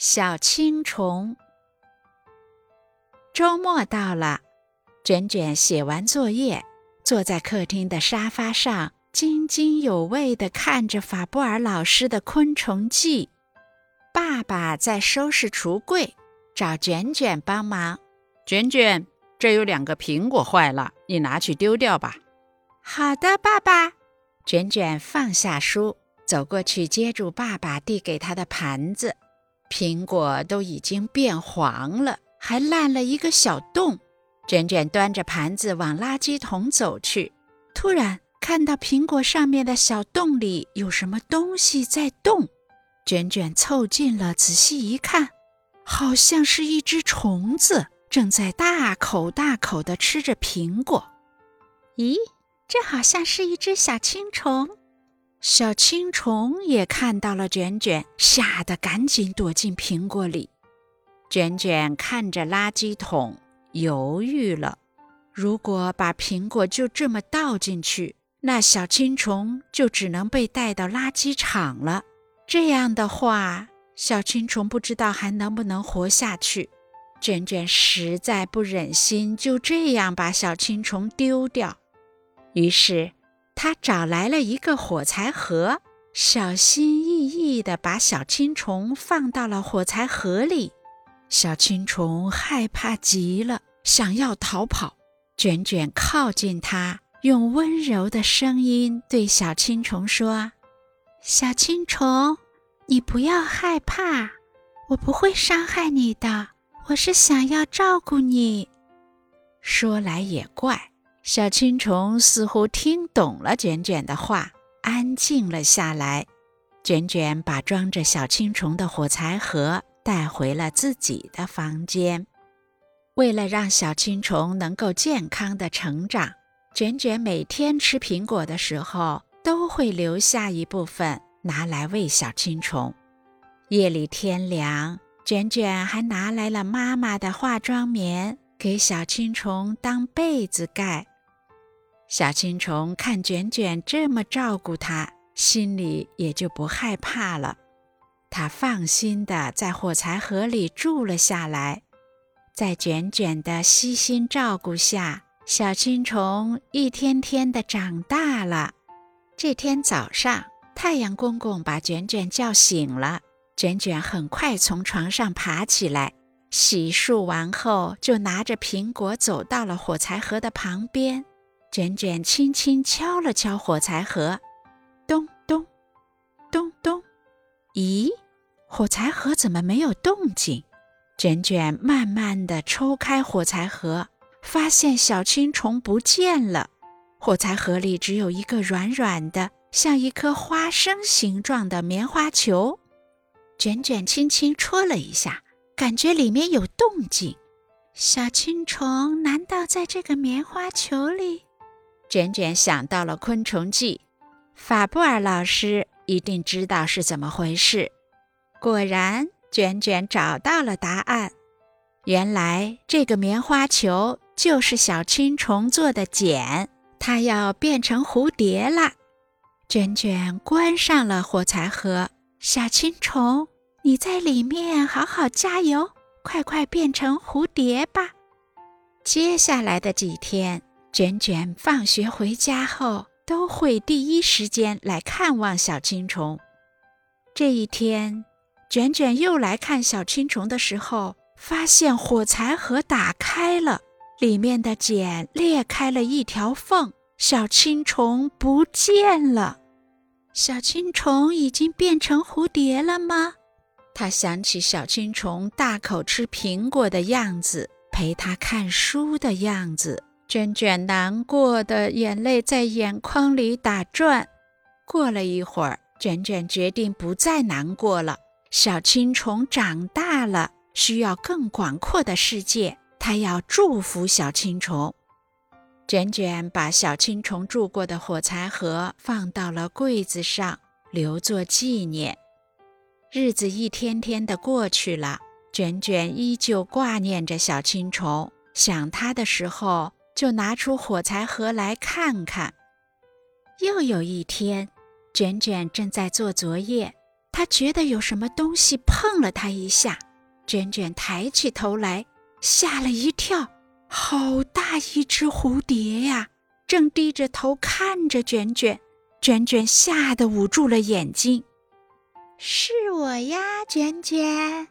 小青虫。周末到了，卷卷写完作业，坐在客厅的沙发上，津津有味地看着法布尔老师的《昆虫记》。爸爸在收拾橱柜，找卷卷帮忙。卷卷，这有两个苹果坏了，你拿去丢掉吧。好的，爸爸。卷卷放下书，走过去接住爸爸递给他的盘子。苹果都已经变黄了，还烂了一个小洞。卷卷端着盘子往垃圾桶走去，突然看到苹果上面的小洞里有什么东西在动。卷卷凑近了，仔细一看，好像是一只虫子，正在大口大口地吃着苹果。咦，这好像是一只小青虫。小青虫也看到了卷卷，吓得赶紧躲进苹果里。卷卷看着垃圾桶，犹豫了。如果把苹果就这么倒进去，那小青虫就只能被带到垃圾场了。这样的话，小青虫不知道还能不能活下去。卷卷实在不忍心就这样把小青虫丢掉，于是。他找来了一个火柴盒，小心翼翼地把小青虫放到了火柴盒里。小青虫害怕极了，想要逃跑。卷卷靠近它，用温柔的声音对小青虫说：“小青虫，你不要害怕，我不会伤害你的。我是想要照顾你。”说来也怪。小青虫似乎听懂了卷卷的话，安静了下来。卷卷把装着小青虫的火柴盒带回了自己的房间。为了让小青虫能够健康的成长，卷卷每天吃苹果的时候都会留下一部分拿来喂小青虫。夜里天凉，卷卷还拿来了妈妈的化妆棉，给小青虫当被子盖。小青虫看卷卷这么照顾它，心里也就不害怕了。它放心地在火柴盒里住了下来。在卷卷的悉心照顾下，小青虫一天天地长大了。这天早上，太阳公公把卷卷叫醒了。卷卷很快从床上爬起来，洗漱完后，就拿着苹果走到了火柴盒的旁边。卷卷轻轻敲了敲火柴盒，咚咚，咚咚。咦，火柴盒怎么没有动静？卷卷慢慢地抽开火柴盒，发现小青虫不见了。火柴盒里只有一个软软的、像一颗花生形状的棉花球。卷卷轻轻戳了一下，感觉里面有动静。小青虫难道在这个棉花球里？卷卷想到了《昆虫记》，法布尔老师一定知道是怎么回事。果然，卷卷找到了答案。原来，这个棉花球就是小青虫做的茧，它要变成蝴蝶了。卷卷关上了火柴盒，小青虫，你在里面好好加油，快快变成蝴蝶吧。接下来的几天。卷卷放学回家后，都会第一时间来看望小青虫。这一天，卷卷又来看小青虫的时候，发现火柴盒打开了，里面的茧裂开了一条缝，小青虫不见了。小青虫已经变成蝴蝶了吗？他想起小青虫大口吃苹果的样子，陪他看书的样子。卷卷难过的眼泪在眼眶里打转。过了一会儿，卷卷决定不再难过了。小青虫长大了，需要更广阔的世界。他要祝福小青虫。卷卷把小青虫住过的火柴盒放到了柜子上，留作纪念。日子一天天的过去了，卷卷依旧挂念着小青虫，想他的时候。就拿出火柴盒来看看。又有一天，卷卷正在做作业，他觉得有什么东西碰了他一下。卷卷抬起头来，吓了一跳，好大一只蝴蝶呀！正低着头看着卷卷，卷卷吓得捂住了眼睛。是我呀，卷卷。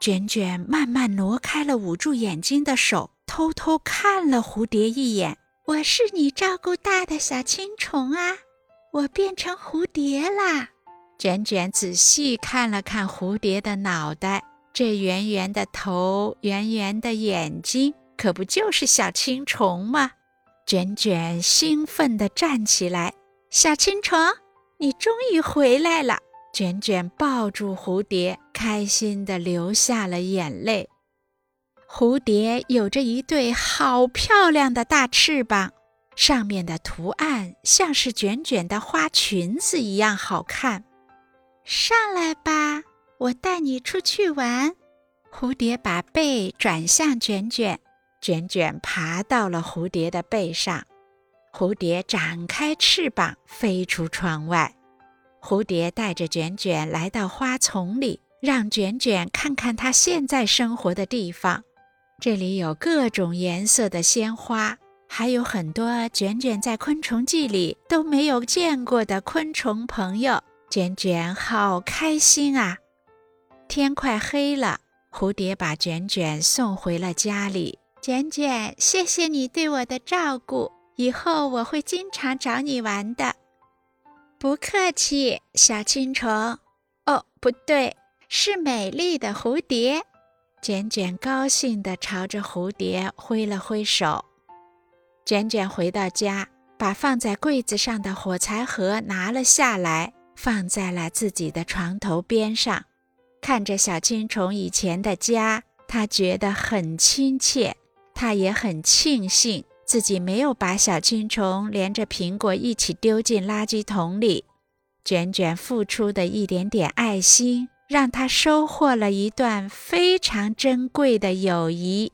卷卷慢慢挪开了捂住眼睛的手，偷偷看了蝴蝶一眼。我是你照顾大的小青虫啊，我变成蝴蝶啦。卷卷仔细看了看蝴蝶的脑袋。这圆圆的头，圆圆的眼睛，可不就是小青虫吗？卷卷兴奋地站起来：“小青虫，你终于回来了！”卷卷抱住蝴蝶，开心地流下了眼泪。蝴蝶有着一对好漂亮的大翅膀，上面的图案像是卷卷的花裙子一样好看。上来吧。我带你出去玩。蝴蝶把背转向卷卷，卷卷爬到了蝴蝶的背上。蝴蝶展开翅膀飞出窗外。蝴蝶带着卷卷来到花丛里，让卷卷看看它现在生活的地方。这里有各种颜色的鲜花，还有很多卷卷在《昆虫记》里都没有见过的昆虫朋友。卷卷好开心啊！天快黑了，蝴蝶把卷卷送回了家里。卷卷，谢谢你对我的照顾，以后我会经常找你玩的。不客气，小青虫。哦，不对，是美丽的蝴蝶。卷卷高兴地朝着蝴蝶挥了挥手。卷卷回到家，把放在柜子上的火柴盒拿了下来，放在了自己的床头边上。看着小青虫以前的家，他觉得很亲切。他也很庆幸自己没有把小青虫连着苹果一起丢进垃圾桶里。卷卷付出的一点点爱心，让他收获了一段非常珍贵的友谊。